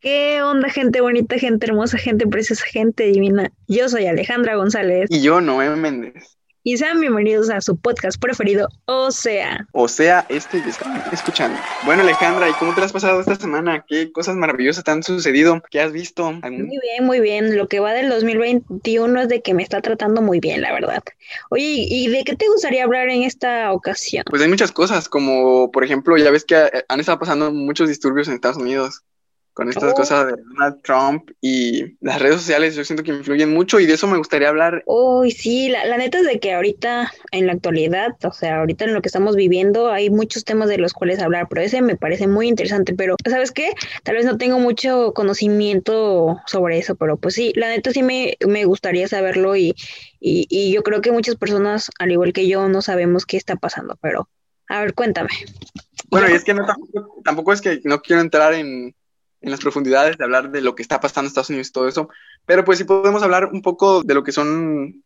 ¿Qué onda, gente bonita, gente hermosa, gente preciosa, gente divina? Yo soy Alejandra González. Y yo, Noé Méndez. Y sean bienvenidos a su podcast preferido, O sea. O sea, este que están escuchando. Bueno, Alejandra, ¿y cómo te has pasado esta semana? ¿Qué cosas maravillosas te han sucedido? ¿Qué has visto? Muy bien, muy bien. Lo que va del 2021 es de que me está tratando muy bien, la verdad. Oye, ¿y de qué te gustaría hablar en esta ocasión? Pues hay muchas cosas, como por ejemplo, ya ves que han estado pasando muchos disturbios en Estados Unidos con estas oh. cosas de Donald Trump y las redes sociales, yo siento que influyen mucho y de eso me gustaría hablar. Uy, sí, la, neta es de que ahorita, en la actualidad, o sea, ahorita en lo que estamos viviendo, hay muchos temas de los cuales hablar, pero ese me parece muy interesante, pero ¿sabes qué? Tal vez no tengo mucho conocimiento sobre eso, pero pues sí, la neta sí me, me gustaría saberlo y, y, y yo creo que muchas personas, al igual que yo, no sabemos qué está pasando, pero a ver, cuéntame. Bueno, y es que no, tampoco es que no quiero entrar en en las profundidades de hablar de lo que está pasando en Estados Unidos y todo eso, pero pues sí podemos hablar un poco de lo que son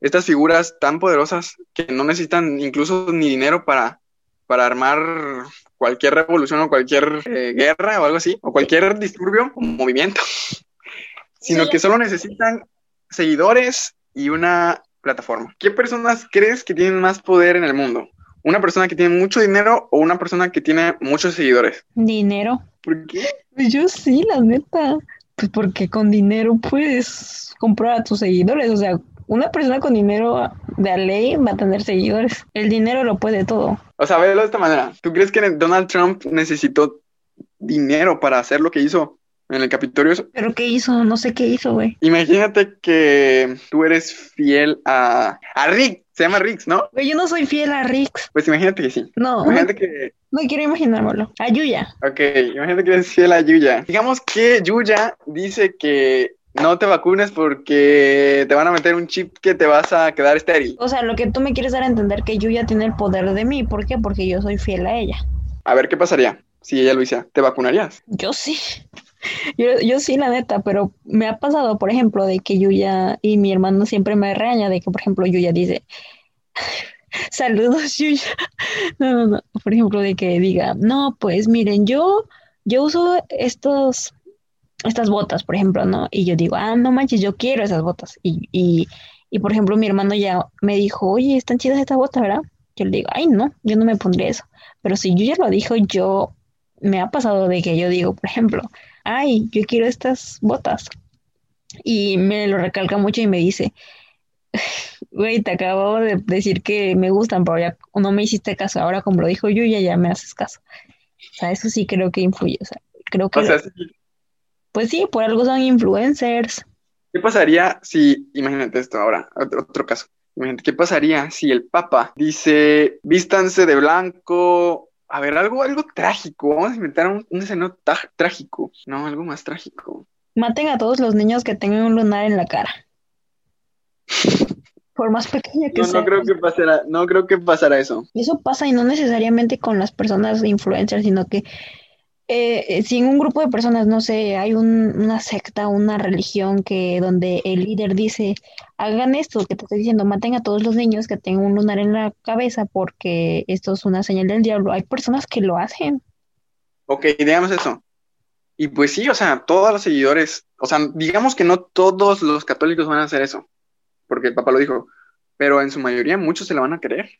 estas figuras tan poderosas que no necesitan incluso ni dinero para, para armar cualquier revolución o cualquier eh, guerra o algo así, o cualquier disturbio o movimiento, sino que solo necesitan seguidores y una plataforma. ¿Qué personas crees que tienen más poder en el mundo? ¿Una persona que tiene mucho dinero o una persona que tiene muchos seguidores? Dinero. ¿Por qué? Pues yo sí, la neta. Pues porque con dinero puedes comprar a tus seguidores. O sea, una persona con dinero de ley va a tener seguidores. El dinero lo puede todo. O sea, velo de esta manera. ¿Tú crees que Donald Trump necesitó dinero para hacer lo que hizo en el Capitolio? ¿Pero qué hizo? No sé qué hizo, güey. Imagínate que tú eres fiel a, a Rick. Se llama Rix, ¿no? Güey, yo no soy fiel a Rix. Pues imagínate que sí. No. Imagínate que no quiero imaginármelo. A Yuya. Ok, imagínate que es fiel a Yuya. Digamos que Yuya dice que no te vacunes porque te van a meter un chip que te vas a quedar estéril. O sea, lo que tú me quieres dar a entender que Yuya tiene el poder de mí. ¿Por qué? Porque yo soy fiel a ella. A ver, ¿qué pasaría si ella lo hiciera? ¿Te vacunarías? Yo sí. Yo, yo, sí, la neta, pero me ha pasado, por ejemplo, de que Yuya y mi hermano siempre me reaña de que, por ejemplo, Yuya dice, Saludos, Yuya. No, no, no. Por ejemplo, de que diga, no, pues miren, yo, yo uso estos, estas botas, por ejemplo, ¿no? Y yo digo, ah, no manches, yo quiero esas botas. Y, y, y por ejemplo, mi hermano ya me dijo, oye, están chidas estas botas, ¿verdad? Yo le digo, ay, no, yo no me pondré eso. Pero si yo ya lo dijo, yo me ha pasado de que yo digo, por ejemplo, ay, yo quiero estas botas. Y me lo recalca mucho y me dice, Güey, te acabo de decir que me gustan, pero ya no me hiciste caso. Ahora, como lo dijo Yuya, ya me haces caso. O sea, eso sí creo que influye. O sea, creo que. Pues sí, por algo son influencers. ¿Qué pasaría si, imagínate esto ahora, otro, caso. Imagínate, ¿qué pasaría si el Papa dice, vístanse de blanco? A ver, algo, algo trágico. Vamos a inventar un, un escenario trágico. No, algo más trágico. Maten a todos los niños que tengan un lunar en la cara por más pequeña que no, sea. No creo que pasara, no creo que pasara eso. Eso pasa y no necesariamente con las personas influencers, sino que eh, si en un grupo de personas, no sé, hay una secta, una religión que donde el líder dice, hagan esto que te estoy diciendo, maten a todos los niños que tengan un lunar en la cabeza porque esto es una señal del diablo. Hay personas que lo hacen. Ok, digamos eso. Y pues sí, o sea, todos los seguidores, o sea, digamos que no todos los católicos van a hacer eso porque el papá lo dijo, pero en su mayoría muchos se la van a creer.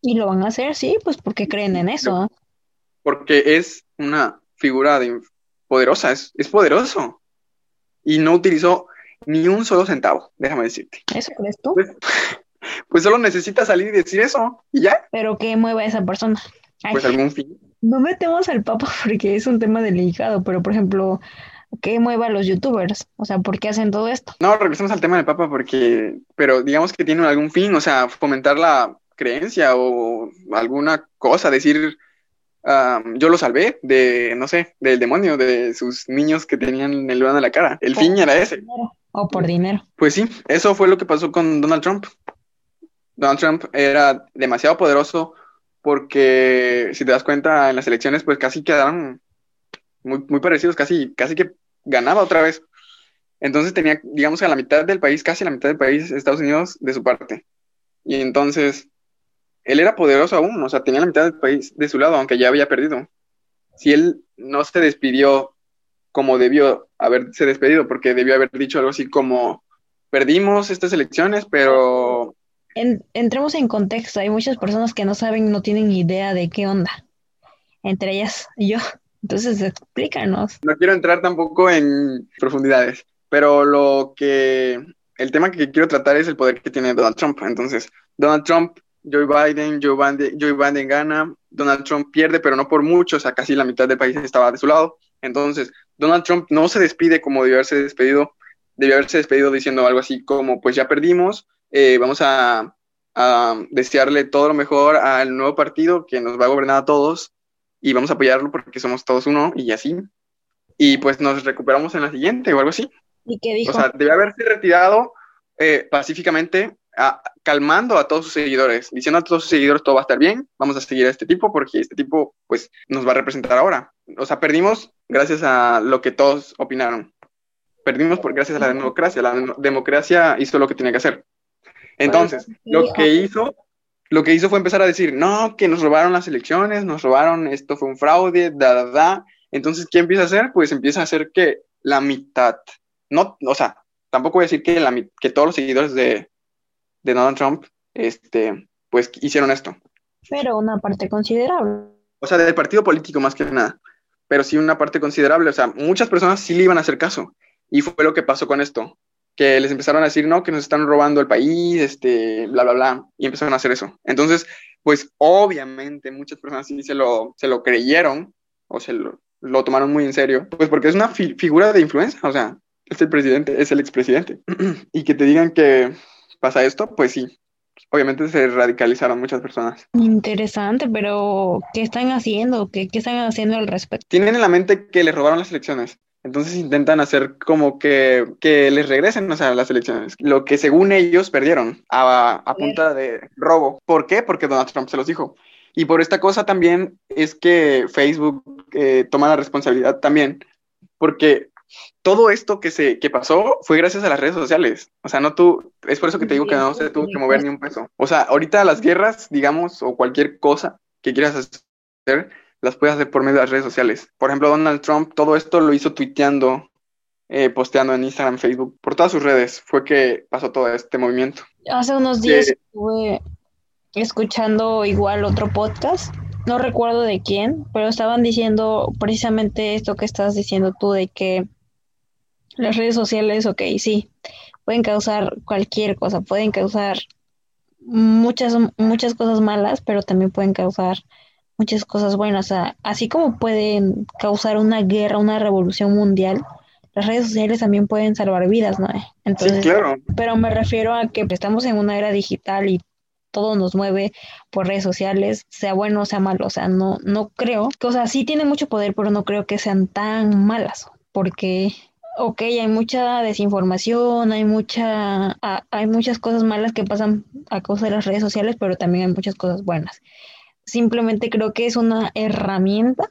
Y lo van a hacer, sí, pues porque creen en eso. Porque es una figura de, poderosa, es, es poderoso. Y no utilizó ni un solo centavo, déjame decirte. ¿Eso crees tú? Pues, pues, solo necesita salir y decir eso, y ya. Pero ¿qué mueve a esa persona? Pues algún fin. No metemos al Papa porque es un tema delicado, pero por ejemplo, ¿Qué mueva a los youtubers? O sea, ¿por qué hacen todo esto? No, regresamos al tema del Papa porque, pero digamos que tiene algún fin, o sea, fomentar la creencia o alguna cosa, decir, yo lo salvé de, no sé, del demonio, de sus niños que tenían el lugar en la cara. El fin era ese. O por dinero. Pues sí, eso fue lo que pasó con Donald Trump. Donald Trump era demasiado poderoso porque, si te das cuenta, en las elecciones, pues casi quedaron muy, muy parecidos, casi, casi que ganaba otra vez. Entonces tenía, digamos, a la mitad del país, casi la mitad del país, Estados Unidos, de su parte. Y entonces, él era poderoso aún, o sea, tenía la mitad del país de su lado, aunque ya había perdido. Si él no se despidió como debió haberse despedido, porque debió haber dicho algo así como, perdimos estas elecciones, pero... entremos en contexto, hay muchas personas que no saben, no tienen idea de qué onda, entre ellas yo. Entonces, explícanos. No quiero entrar tampoco en profundidades, pero lo que, el tema que quiero tratar es el poder que tiene Donald Trump. Entonces, Donald Trump, Joe Biden, Joe Biden, Biden gana, Donald Trump pierde, pero no por mucho, o sea, casi la mitad del país estaba de su lado. Entonces, Donald Trump no se despide como debió haberse despedido, debió haberse despedido diciendo algo así como, pues ya perdimos, eh, vamos a, desearle todo lo mejor al nuevo partido que nos va a gobernar a todos y vamos a apoyarlo porque somos todos uno y así. Y pues nos recuperamos en la siguiente o algo así. ¿Y qué dijo? O sea, debe haberse retirado eh, pacíficamente, calmando a todos sus seguidores, diciendo a todos sus seguidores todo va a estar bien, vamos a seguir a este tipo porque este tipo pues nos va a representar ahora. O sea, perdimos gracias a lo que todos opinaron. Perdimos por gracias a la democracia. La democracia hizo lo que tenía que hacer. Entonces, lo que hizo, lo que hizo fue empezar a decir, no, que nos robaron las elecciones, nos robaron, esto fue un fraude, da, da, da. Entonces, ¿qué empieza a hacer? Pues empieza a hacer que la mitad, no, o sea, tampoco voy a decir que, la, que todos los seguidores de, de Donald Trump, este, pues hicieron esto. Pero una parte considerable. O sea, del partido político más que nada pero sí una parte considerable. O sea, muchas personas sí le iban a hacer caso. Y fue lo que pasó con esto, que les empezaron a decir, no, que nos están robando el país, este, bla, bla, bla, y empezaron a hacer eso. Entonces, pues obviamente muchas personas sí se lo, se lo creyeron o se lo, lo tomaron muy en serio, pues porque es una figura de influencia, o sea, es el presidente, es el expresidente. y que te digan que pasa esto, pues sí, obviamente se radicalizaron muchas personas. Interesante, pero ¿qué están haciendo? ¿Qué, qué están haciendo al respecto? Tienen en la mente que les robaron las elecciones. Entonces intentan hacer como que, que les regresen o sea, las elecciones. Lo que según ellos perdieron a, a punta de robo. ¿Por qué? Porque Donald Trump se los dijo. Y por esta cosa también es que Facebook eh, toma la responsabilidad también. Porque todo esto que se que pasó fue gracias a las redes sociales. O sea, no tú, es por eso que te digo que no se tuvo que mover ni un peso. O sea, ahorita las guerras, digamos, o cualquier cosa que quieras hacer, las puedes hacer por medio de las redes sociales. Por ejemplo, Donald Trump, todo esto lo hizo tuiteando, eh, posteando en Instagram, Facebook, por todas sus redes, fue que pasó todo este movimiento. Hace unos días estuve escuchando igual otro podcast no recuerdo de quién, pero estaban diciendo precisamente esto que estás diciendo tú de que las redes sociales, ok, sí, pueden causar cualquier cosa, pueden causar muchas, muchas cosas malas, pero también pueden causar muchas cosas buenas. así como pueden causar una guerra, una revolución mundial, las redes sociales también pueden salvar vidas, ¿no? Entonces, sí, claro. Pero me refiero a que estamos en una era digital y todo nos mueve por redes sociales, sea bueno o sea malo. O sea, no, no creo, o sea, sí tienen mucho poder, pero no creo que sean tan malas, porque ok, hay mucha desinformación, hay mucha, hay muchas cosas malas que pasan a causa de las redes sociales, pero también hay muchas cosas buenas. Simplemente creo que es una herramienta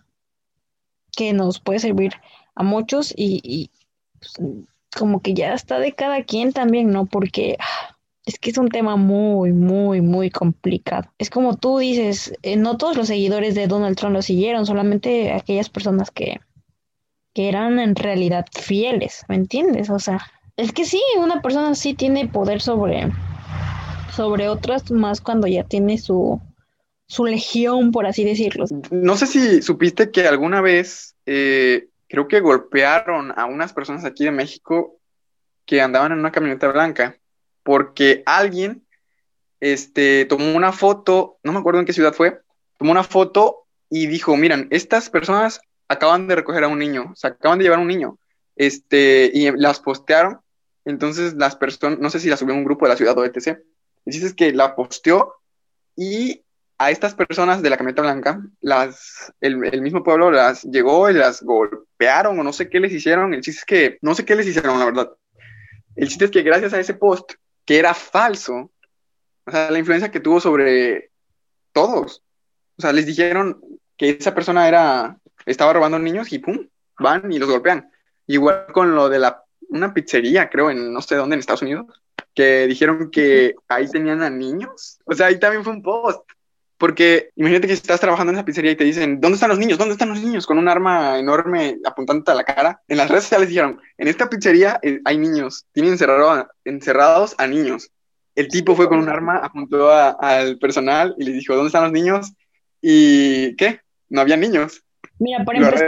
que nos puede servir a muchos y, pues, como que ya está de cada quien también, ¿no? Porque ah, es que es un tema muy, muy, muy complicado. Es como tú dices, eh, no todos los seguidores de Donald Trump lo siguieron, solamente aquellas personas que, que eran en realidad fieles, ¿me entiendes? O sea, es que sí, una persona sí tiene poder sobre, sobre otras, más cuando ya tiene su, su legión, por así decirlo. No sé si supiste que alguna vez, eh, creo que golpearon a unas personas aquí de México que andaban en una camioneta blanca, porque alguien este, tomó una foto, no me acuerdo en qué ciudad fue, tomó una foto y dijo, miren, estas personas acaban de recoger a un niño, o sea, acaban de llevar a un niño, este, y las postearon, entonces las personas, no sé si la subió a un grupo de la ciudad o etc. Dices que la posteó y a estas personas de la camioneta blanca, las, el, mismo pueblo las llegó y las golpearon o no sé qué les hicieron. El chiste es que, no sé qué les hicieron, la verdad. El chiste es que gracias a ese post, que era falso, o sea, la influencia que tuvo sobre todos, o sea, les dijeron que esa persona era estaba robando niños y pum, van y los golpean. Igual con lo de la, una pizzería, creo, en no sé dónde, en Estados Unidos, que dijeron que ahí tenían a niños. O sea, ahí también fue un post. Porque imagínate que estás trabajando en esa pizzería y te dicen, ¿dónde están los niños? ¿Dónde están los niños? Con un arma enorme apuntándote a la cara. En las redes sociales dijeron, en esta pizzería eh, hay niños, tienen encerrado encerrados a niños. El tipo fue con un arma, apuntó al personal y le dijo, ¿dónde están los niños? ¿Y qué? No había niños. Mira, por ejemplo.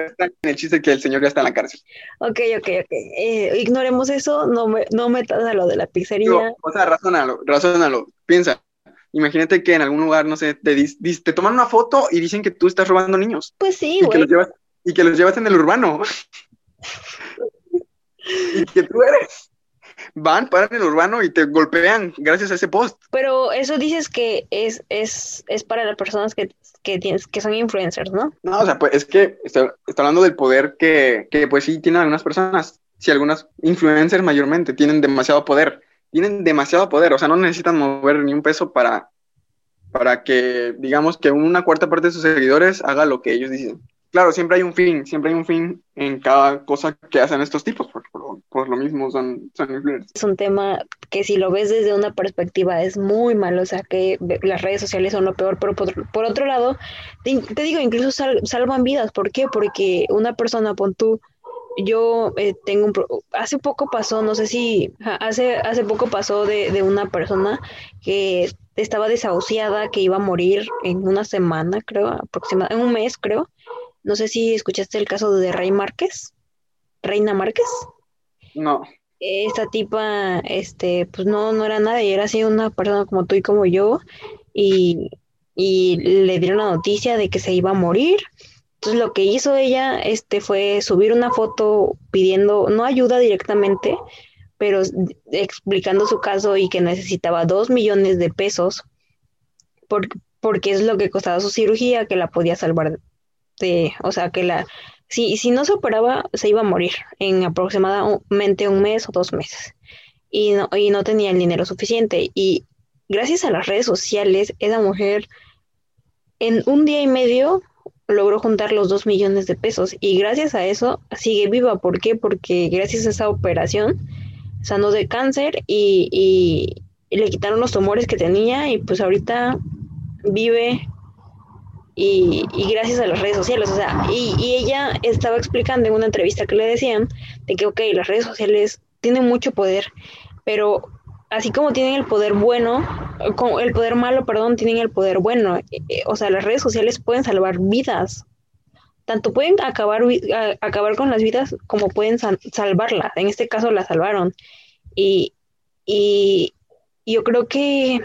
el chiste que el señor ya está en la cárcel. Ok, ok, ok. Eh, ignoremos eso, no, me, no metas a lo de la pizzería. o sea, razónalo, razónalo. Piensa, Imagínate que en algún lugar, no sé, te, te toman una foto y dicen que tú estás robando niños. Pues sí, y Que los llevas, y que los llevas en el urbano. y que tú eres. Van, paran en el urbano y te golpean gracias a ese post. Pero eso dices que es, es, es para las personas que, que, tienes, que son influencers, ¿no? No, o sea, pues es que estoy, hablando del poder que, que pues sí tienen algunas personas. Si algunas influencers mayormente tienen demasiado poder tienen demasiado poder, o sea, no necesitan mover ni un peso para, para que, digamos, que una cuarta parte de sus seguidores haga lo que ellos dicen. Claro, siempre hay un fin, siempre hay un fin en cada cosa que hacen estos tipos, porque por, lo mismo son, son influencers. Es un tema que si lo ves desde una perspectiva es muy malo, o sea, que las redes sociales son lo peor, pero por, otro lado, te, digo, incluso salvan vidas, ¿por qué? Porque una persona, pon tú, yo eh, tengo un... hace poco pasó, no sé si... Hace, hace poco pasó de, de una persona que estaba desahuciada, que iba a morir en una semana, creo, aproximadamente, en un mes, creo. No sé si escuchaste el caso de Rey Márquez. Reina Márquez. No. Esta tipa, este, pues no, no era nada, y era así una persona como tú y como yo, y, y le dieron la noticia de que se iba a morir, lo que hizo ella este, fue subir una foto pidiendo, no ayuda directamente, pero explicando su caso y que necesitaba dos millones de pesos porque es lo que costaba su cirugía, que la podía salvar de, o sea, que la, si, si no se operaba, se iba a morir en aproximadamente un mes o dos meses. Y no, y no tenía el dinero suficiente. Y gracias a las redes sociales, esa mujer en un día y medio logró juntar los dos millones de pesos y gracias a eso sigue viva. ¿Por qué? Porque gracias a esa operación sanó de cáncer y, le quitaron los tumores que tenía y pues ahorita vive y, gracias a las redes sociales, o sea, y, y, ella estaba explicando en una entrevista que le decían de que, ok, las redes sociales tienen mucho poder, pero así como tienen el poder bueno, el poder malo, perdón, tienen el poder bueno. Eh, eh, o sea, las redes sociales pueden salvar vidas. Tanto pueden acabar, acabar con las vidas como pueden salvarlas. En este caso la salvaron. Y, y yo creo que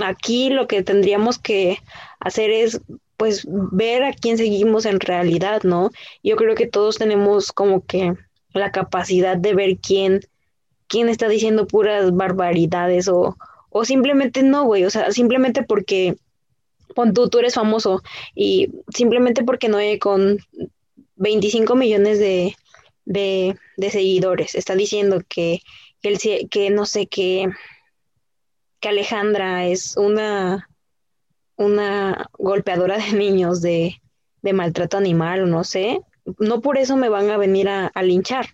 aquí lo que tendríamos que hacer es pues ver a quién seguimos en realidad, ¿no? Yo creo que todos tenemos como que la capacidad de ver quién quién está diciendo puras barbaridades o, o simplemente no, güey, o sea, simplemente porque pon tú, tú eres famoso y simplemente porque no hay con 25 millones de, de, seguidores, está diciendo que, que, el, que no sé, que, que Alejandra es una, una golpeadora de niños de, de maltrato animal o no sé, no por eso me van a venir a, a linchar.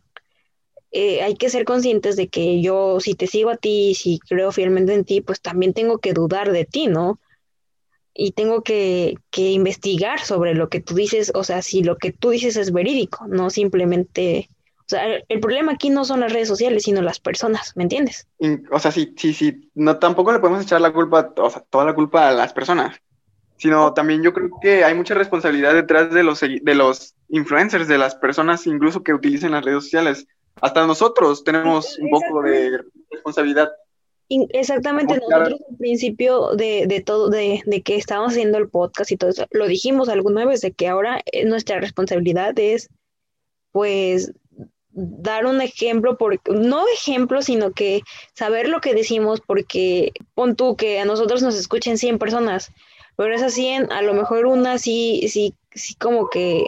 Eh, hay que ser conscientes de que yo, si te sigo a ti, si creo fielmente en ti, pues también tengo que dudar de ti, ¿no? Y tengo que, que investigar sobre lo que tú dices, o sea, si lo que tú dices es verídico, no simplemente... O sea, el, problema aquí no son las redes sociales, sino las personas, ¿me entiendes? o sea, sí, sí, sí, no, tampoco le podemos echar la culpa, o sea, toda la culpa a las personas, sino también yo creo que hay mucha responsabilidad detrás de los, de los influencers, de las personas incluso que utilicen las redes sociales hasta nosotros tenemos un poco de responsabilidad. Exactamente, nosotros al principio de, de todo, de, de, que estábamos haciendo el podcast y todo eso, lo dijimos alguna vez, de que ahora eh, nuestra responsabilidad es, pues, dar un ejemplo, por, no ejemplo, sino que saber lo que decimos, porque pon tú que a nosotros nos escuchen 100 personas, pero esas 100, a lo mejor una sí, sí, sí como que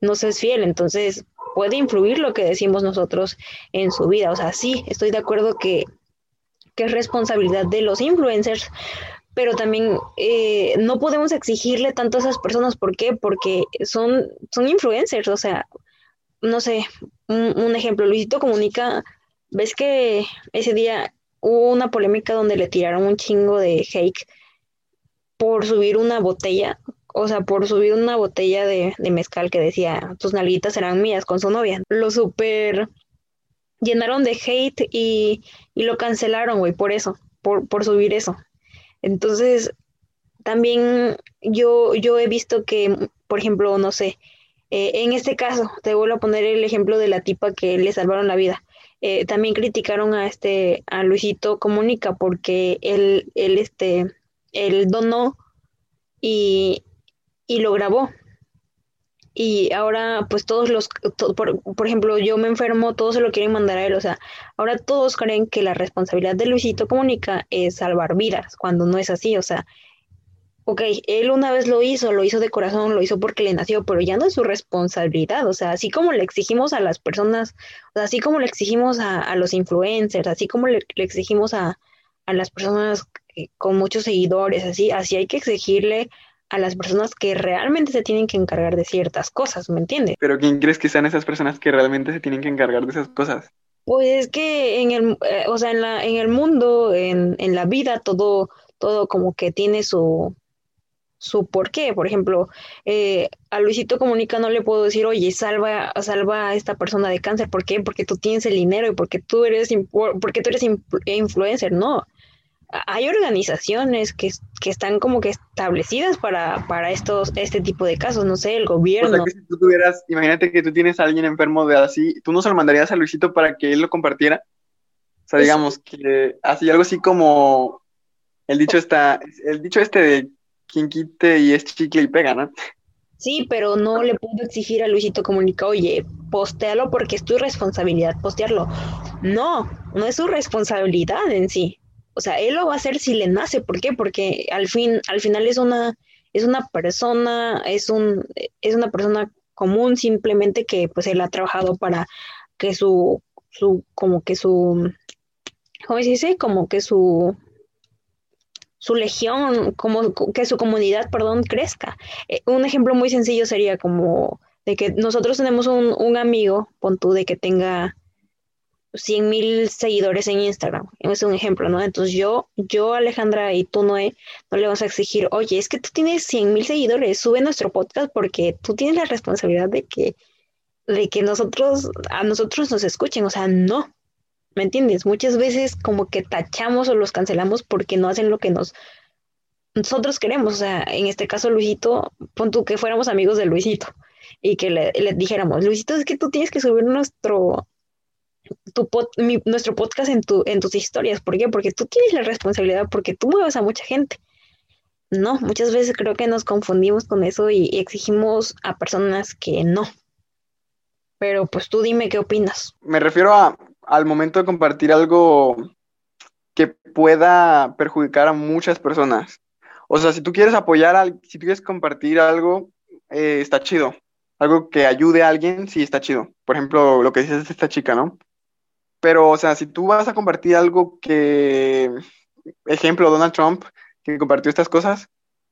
no se es fiel, entonces puede influir lo que decimos nosotros en su vida. O sea, sí, estoy de acuerdo que, es responsabilidad de los influencers, pero también eh, no podemos exigirle tanto a esas personas. ¿Por qué? Porque son, son influencers, o sea, no sé, un, ejemplo, Luisito Comunica, ves que ese día hubo una polémica donde le tiraron un chingo de hate por subir una botella, o sea, por subir una botella de, de mezcal que decía, tus nalguitas serán mías con su novia. Lo super llenaron de hate y, y lo cancelaron, güey, por eso, por, por subir eso. Entonces, también yo, yo he visto que, por ejemplo, no sé, eh, en este caso, te vuelvo a poner el ejemplo de la tipa que le salvaron la vida. Eh, también criticaron a este, a Luisito Comunica porque él, él, este, él donó y, y lo grabó. Y ahora, pues todos los, por, por, ejemplo, yo me enfermo, todos se lo quieren mandar a él. O sea, ahora todos creen que la responsabilidad de Luisito Comunica es salvar vidas, cuando no es así. O sea, ok, él una vez lo hizo, lo hizo de corazón, lo hizo porque le nació, pero ya no es su responsabilidad. O sea, así como le exigimos a las personas, o sea, así como le exigimos a, a los influencers, así como le, le exigimos a, a, las personas con muchos seguidores, así, así hay que exigirle a las personas que realmente se tienen que encargar de ciertas cosas, ¿me entiendes? Pero ¿quién crees que sean esas personas que realmente se tienen que encargar de esas cosas? Pues es que en el, eh, o sea, en la, en el mundo, en, en la vida, todo, todo como que tiene su, su por qué. Por ejemplo, eh, a Luisito Comunica no le puedo decir, oye, salva, salva a esta persona de cáncer. ¿Por qué? Porque tú tienes el dinero y porque tú eres, porque tú eres influencer. No. Hay organizaciones que, que están como que establecidas para, para estos, este tipo de casos, no sé, el gobierno. O sea, que si tú tuvieras, imagínate que tú tienes a alguien enfermo de así, ¿tú no se lo mandarías a Luisito para que él lo compartiera? O sea, digamos que así, algo así como el dicho está, el dicho este de quien quite y es chicle y pega, ¿no? Sí, pero no le puedo exigir a Luisito Comunica, oye, postealo porque es tu responsabilidad postearlo. No, no es su responsabilidad en sí. O sea, él lo va a hacer si le nace. ¿Por qué? Porque al fin, al final es una, es una persona, es un, es una persona común, simplemente que pues él ha trabajado para que su, su, como que su, ¿cómo se dice? Como que su su legión, como que su comunidad, perdón, crezca. Eh, un ejemplo muy sencillo sería como de que nosotros tenemos un, un amigo, pon tú, de que tenga 100 mil seguidores en Instagram. Es un ejemplo, ¿no? Entonces yo, yo, Alejandra y tú, Noé, no le vamos a exigir, oye, es que tú tienes 100 mil seguidores, sube nuestro podcast porque tú tienes la responsabilidad de que, de que nosotros, a nosotros nos escuchen. O sea, no. ¿Me entiendes? Muchas veces como que tachamos o los cancelamos porque no hacen lo que nos nosotros queremos. O sea, en este caso, Luisito, pon tú que fuéramos amigos de Luisito y que le, le dijéramos, Luisito, es que tú tienes que subir nuestro, tu mi, nuestro podcast en, tu, en tus historias. ¿Por qué? Porque tú tienes la responsabilidad, porque tú mueves a mucha gente. No, muchas veces creo que nos confundimos con eso y, y exigimos a personas que no. Pero pues tú dime qué opinas. Me refiero a al momento de compartir algo que pueda perjudicar a muchas personas. O sea, si tú quieres apoyar, al, si tú quieres compartir algo, eh, está chido. Algo que ayude a alguien, sí está chido. Por ejemplo, lo que dices de esta chica, ¿no? Pero, o sea, si tú vas a compartir algo que, ejemplo, Donald Trump, que compartió estas cosas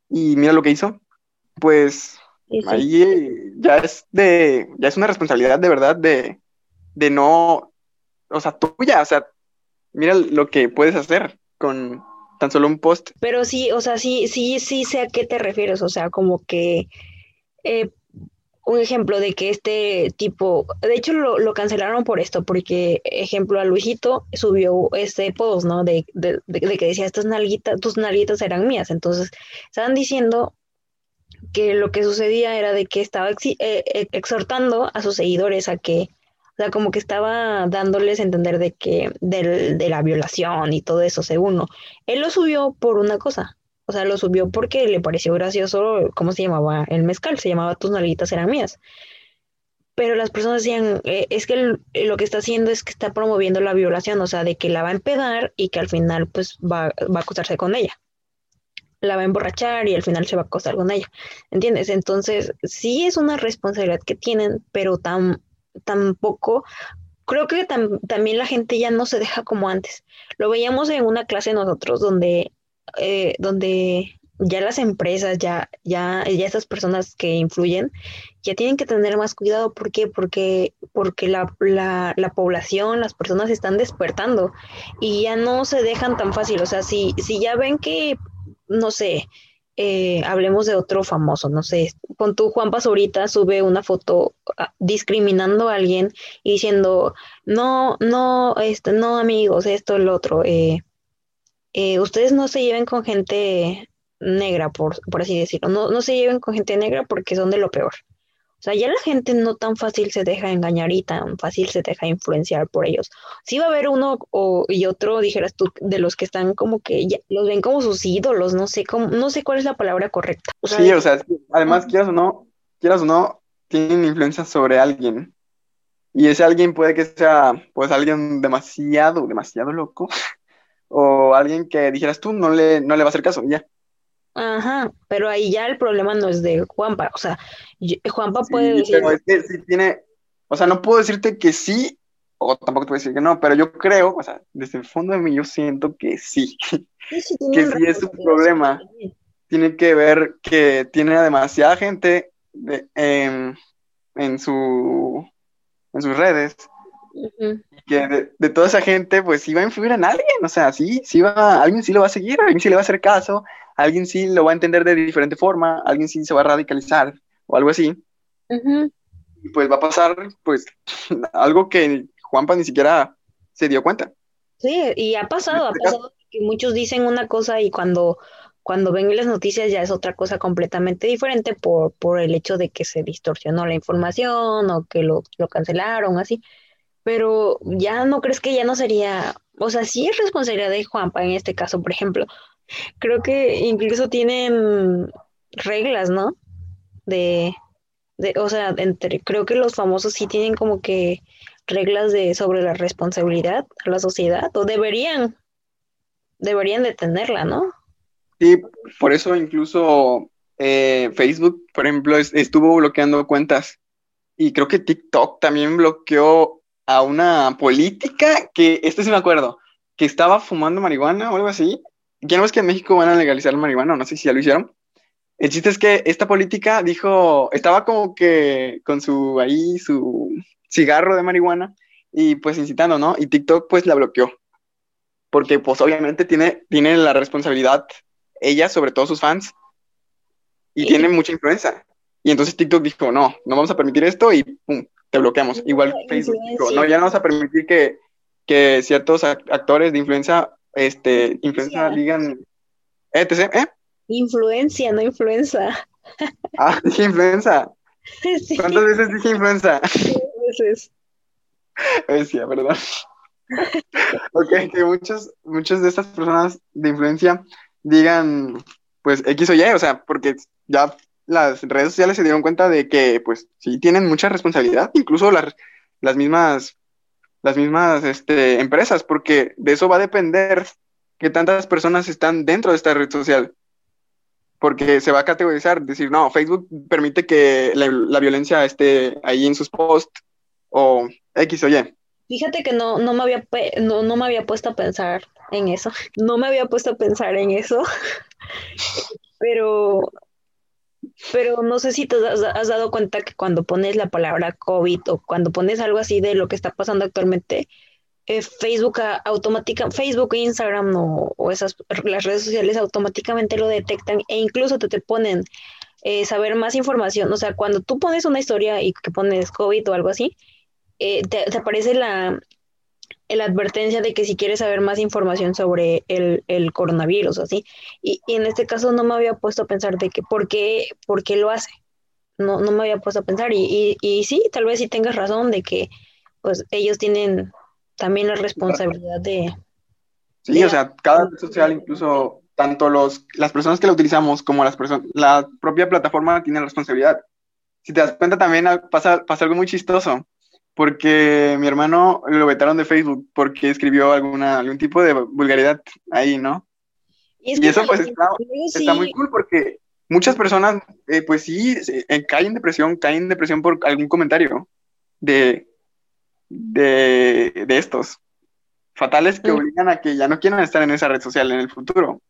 y mira lo que hizo, pues sí, sí. ahí ya es de, ya es una responsabilidad de verdad de, de no o sea, tuya, o sea, mira lo que puedes hacer con tan solo un post. Pero sí, o sea, sí, sí, sí sé a qué te refieres, o sea, como que eh, un ejemplo de que este tipo, de hecho lo, lo, cancelaron por esto, porque ejemplo a Luisito subió este post, ¿no? De, de, de, que decía, estas nalguitas, tus nalguitas eran mías, entonces estaban diciendo que lo que sucedía era de que estaba ex, eh, exhortando a sus seguidores a que o sea, como que estaba dándoles a entender de que, de, de la violación y todo eso, según. Él lo subió por una cosa. O sea, lo subió porque le pareció gracioso, ¿cómo se llamaba? El mezcal, se llamaba Tus nalguitas eran mías. Pero las personas decían, eh, es que el, lo que está haciendo es que está promoviendo la violación, o sea, de que la va a empedar y que al final pues va, va a acostarse con ella. La va a emborrachar y al final se va a acostar con ella. ¿Entiendes? Entonces, sí es una responsabilidad que tienen, pero tan tampoco, creo que tam, también la gente ya no se deja como antes. Lo veíamos en una clase nosotros donde, eh, donde ya las empresas, ya, ya, ya estas personas que influyen, ya tienen que tener más cuidado. ¿Por qué? Porque, porque la, la, la, población, las personas están despertando y ya no se dejan tan fácil. O sea, si, si ya ven que, no sé, eh, hablemos de otro famoso, no sé, con tu Juan ahorita sube una foto ah, discriminando a alguien y diciendo, no, no, este, no amigos, esto, el otro, eh, eh, ustedes no se lleven con gente negra, por, por así decirlo, no, no se lleven con gente negra porque son de lo peor. O sea, ya la gente no tan fácil se deja engañar y tan fácil se deja influenciar por ellos. Sí va a haber uno o, y otro, dijeras tú, de los que están como que ya, los ven como sus ídolos, no sé cómo, no sé cuál es la palabra correcta. sí, o sea, además quieras o no, quieras o no, tienen influencia sobre alguien. Y ese alguien puede que sea, pues, alguien demasiado, demasiado loco. O alguien que dijeras tú, no le, no le va a hacer caso, ya. Ajá, pero ahí ya el problema no es de Juanpa, o sea, Juanpa puede decir... Pero es que sí tiene, o sea, no puedo decirte que sí, o tampoco te voy a decir que no, pero yo creo, o sea, desde el fondo de mí yo siento que sí, que sí es un problema. Tiene que ver que tiene demasiada gente en, su, en sus redes que de, toda esa gente, pues sí va a influir en alguien, o sea, sí, sí va, alguien sí lo va a seguir, alguien sí le va a hacer caso, alguien sí lo va a entender de diferente forma, alguien sí se va a radicalizar o algo así. Y pues va a pasar, pues, algo que Juanpa ni siquiera se dio cuenta. Sí, y ha pasado, ha este pasado que muchos dicen una cosa y cuando, cuando ven las noticias ya es otra cosa completamente diferente por, por el hecho de que se distorsionó la información o que lo, lo cancelaron, así pero ya no crees que ya no sería, o sea, sí es responsabilidad de Juanpa en este caso, por ejemplo. Creo que incluso tienen reglas, ¿no? De, de o sea, entre, creo que los famosos sí tienen como que reglas de sobre la responsabilidad a la sociedad, o deberían, deberían de tenerla, ¿no? Sí, por eso incluso eh, Facebook, por ejemplo, estuvo bloqueando cuentas y creo que TikTok también bloqueó a una política que, este sí me acuerdo, que estaba fumando marihuana o algo así. Ya no es que en México van a legalizar la marihuana, no sé si ya lo hicieron. El chiste es que esta política dijo, estaba como que con su ahí, su cigarro de marihuana y pues incitando, ¿no? Y TikTok pues la bloqueó. Porque pues obviamente tiene, tiene la responsabilidad ella sobre todos sus fans y tiene mucha influencia. Y entonces TikTok dijo, no, no vamos a permitir esto y pum, te bloqueamos. Igual Facebook no, ya no vamos a permitir que, que ciertos actores de influencia, este, influencia digan, etc., ¿eh? Influencia, no influenza. Ah, dije influenza. ¿Cuántas veces dije influenza? veces. Decía, perdón. ok, que muchos, muchas de estas personas de influencia digan, pues, X o Y, o sea, porque ya las redes sociales se dieron cuenta de que, pues, sí tienen mucha responsabilidad, incluso las, las mismas, las mismas este, empresas, porque de eso va a depender que tantas personas están dentro de esta red social. Porque se va a categorizar, decir, no, Facebook permite que la, violencia esté ahí en sus posts o X o Y. Fíjate que no, no, me había, no, no me había puesto a pensar en eso. No me había puesto a pensar en eso. Pero pero no sé si te has, dado cuenta que cuando pones la palabra COVID o cuando pones algo así de lo que está pasando actualmente, eh, Facebook automática, Facebook, Instagram o, esas las redes sociales automáticamente lo detectan e incluso te, te ponen eh, saber más información. O sea, cuando tú pones una historia y que pones COVID o algo así, eh, te, aparece la, la advertencia de que si quieres saber más información sobre el, el coronavirus, así. Y, y, en este caso no me había puesto a pensar de que por qué, por qué lo hace. No, no me había puesto a pensar. Y, y, y sí, tal vez sí tengas razón de que pues ellos tienen también la responsabilidad de... Sí, o sea, cada red social, incluso tanto los, las personas que la utilizamos como las personas, la propia plataforma tiene la responsabilidad. Si te das cuenta también pasa, pasa algo muy chistoso porque mi hermano lo vetaron de Facebook porque escribió alguna, algún tipo de vulgaridad ahí, ¿no? Y, eso pues está, muy cool porque muchas personas eh, pues sí eh, caen en depresión, caen en depresión por algún comentario de, de, estos fatales que obligan a que ya no quieran estar en esa red social en el futuro.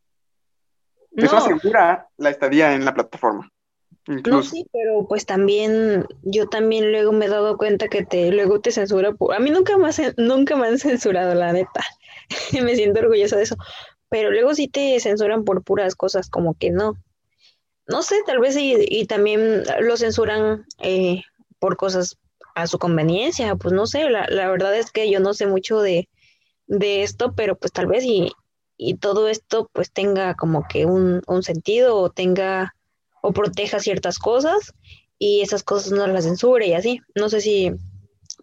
Eso asegura la estadía en la plataforma. No, sí, pero pues también, yo también luego me he dado cuenta que te, luego te censura por, a mí nunca más, nunca me han censurado, la neta, me siento orgullosa de eso, pero luego sí te censuran por puras cosas, como que no. no sé, tal vez y, y también lo censuran eh, por cosas a su conveniencia, pues no sé, la, la verdad es que yo no sé mucho de, de esto, pero pues tal vez y, y todo esto pues tenga como que un, un sentido o tenga o proteja ciertas cosas y esas cosas no las censure y así. No sé si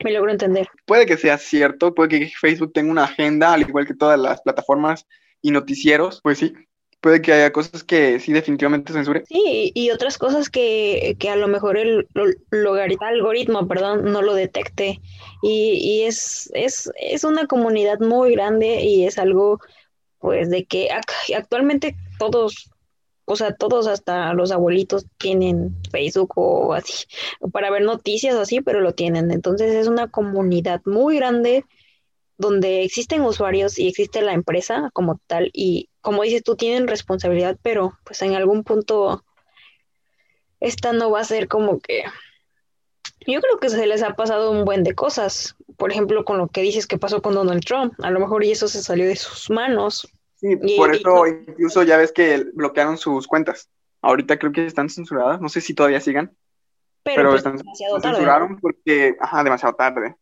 me logro entender. Puede que sea cierto, puede que Facebook tenga una agenda, al igual que todas las plataformas y noticieros, pues sí, puede que haya cosas que sí definitivamente censure. Sí, y otras cosas que, que a lo mejor el, algoritmo, perdón, no lo detecte. Y, y es, es, es una comunidad muy grande y es algo, pues, de que actualmente todos o sea, todos, hasta los abuelitos tienen Facebook o así, para ver noticias o así, pero lo tienen. Entonces es una comunidad muy grande donde existen usuarios y existe la empresa como tal y como dices tú tienen responsabilidad, pero pues en algún punto esta no va a ser como que yo creo que se les ha pasado un buen de cosas, por ejemplo, con lo que dices que pasó con Donald Trump, a lo mejor y eso se salió de sus manos Sí, por eso incluso ya ves que bloquearon sus cuentas. Ahorita creo que están censuradas, no sé si todavía sigan, pero, pues, están censuraron porque, ajá, demasiado tarde.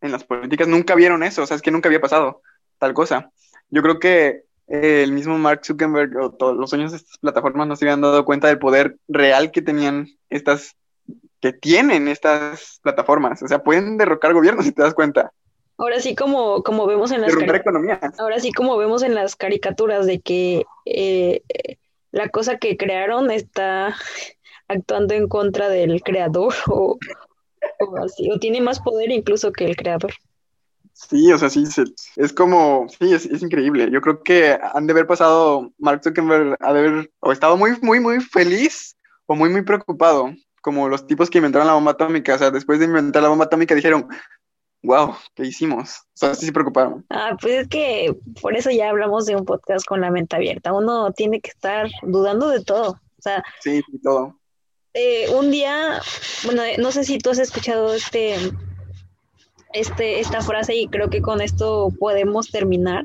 En las políticas nunca vieron eso, o sea, es que nunca había pasado tal cosa. Yo creo que eh, el mismo Mark Zuckerberg o todos los dueños de estas plataformas no se habían dado cuenta del poder real que tenían estas, que tienen estas plataformas. O sea, pueden derrocar gobiernos si te das cuenta. Ahora sí como, como vemos en las ahora sí como vemos en las caricaturas de que eh, la cosa que crearon está actuando en contra del creador o, así, o tiene más poder incluso que el creador. Sí, o sea, sí, es como, sí, es, es, increíble. Yo creo que han de haber pasado, Mark Zuckerberg ha de haber, o estado muy, muy, muy feliz o muy, muy preocupado, como los tipos que inventaron la bomba atómica. O sea, después de inventar la bomba atómica dijeron, wow, ¿qué hicimos? O sea, sí se preocuparon. Ah, pues es que por eso ya hablamos de un podcast con la mente abierta. Uno tiene que estar dudando de todo. O sea, sí, de todo. Eh, un día, bueno, no sé si tú has escuchado este, este, esta frase y creo que con esto podemos terminar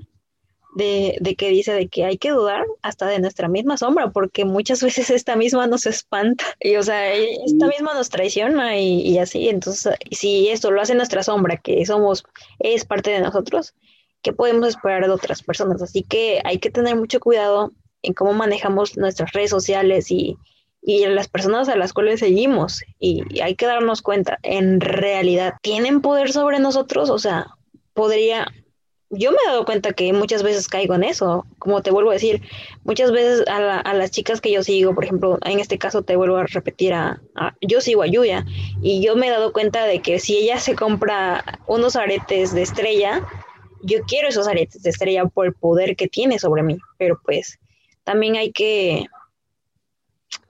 de, de, que dice de que hay que dudar hasta de nuestra misma sombra, porque muchas veces esta misma nos espanta, y o sea, esta misma nos traiciona y, y así, entonces, si esto lo hace nuestra sombra, que somos, es parte de nosotros, ¿qué podemos esperar de otras personas? Así que hay que tener mucho cuidado en cómo manejamos nuestras redes sociales y, y las personas a las cuales seguimos, y hay que darnos cuenta, en realidad, ¿tienen poder sobre nosotros? O sea, podría yo me he dado cuenta que muchas veces caigo en eso, como te vuelvo a decir, muchas veces a, las chicas que yo sigo, por ejemplo, en este caso te vuelvo a repetir a, yo sigo a Yuya y yo me he dado cuenta de que si ella se compra unos aretes de estrella, yo quiero esos aretes de estrella por el poder que tiene sobre mí, pero pues también hay que,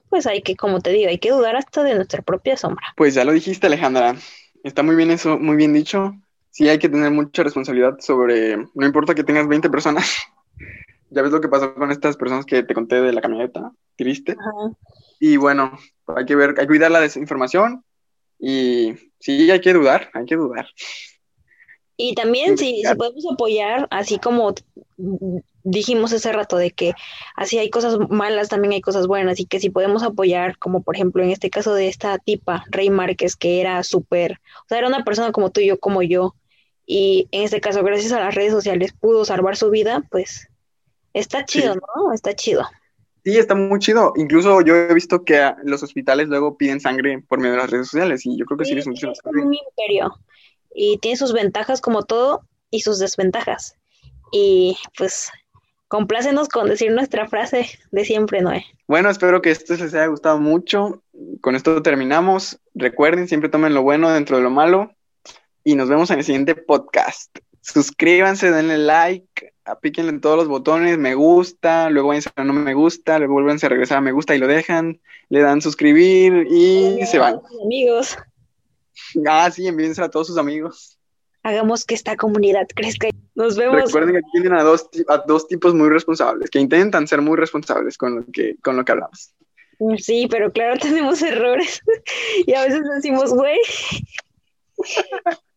pues hay que, como te digo, hay que dudar hasta de nuestra propia sombra. Pues ya lo dijiste Alejandra, está muy bien eso, muy bien dicho sí hay que tener mucha responsabilidad sobre, no importa que tengas 20 personas, ya ves lo que pasó con estas personas que te conté de la camioneta, triste. Y bueno, hay que ver, hay que cuidar la desinformación y sí, hay que dudar, hay que dudar. Y también si, si podemos apoyar, así como dijimos hace rato de que así hay cosas malas, también hay cosas buenas y que si podemos apoyar, como por ejemplo en este caso de esta tipa, Rey Márquez, que era súper, o sea, era una persona como tú y yo, como yo, y en este caso, gracias a las redes sociales, pudo salvar su vida, pues está chido, ¿no? Está chido. Sí, está muy chido. Incluso yo he visto que los hospitales luego piden sangre por medio de las redes sociales y yo creo que sí, es mucho. Es un imperio y tiene sus ventajas como todo y sus desventajas. Y pues complácenos con decir nuestra frase de siempre, Noé. Bueno, espero que esto les haya gustado mucho. Con esto terminamos. Recuerden, siempre tomen lo bueno dentro de lo malo y nos vemos en el siguiente podcast. Suscríbanse, denle like, apíquenle en todos los botones, me gusta, luego vayan a no me gusta, luego vuelven a regresar a me gusta y lo dejan, le dan suscribir y se van. Amigos. Ah, sí, envíense a todos sus amigos. Hagamos que esta comunidad crezca. Nos vemos. Recuerden que tienen a dos, a dos tipos muy responsables, que intentan ser muy responsables con lo que, con lo que hablamos. Sí, pero claro, tenemos errores. y a veces decimos, güey.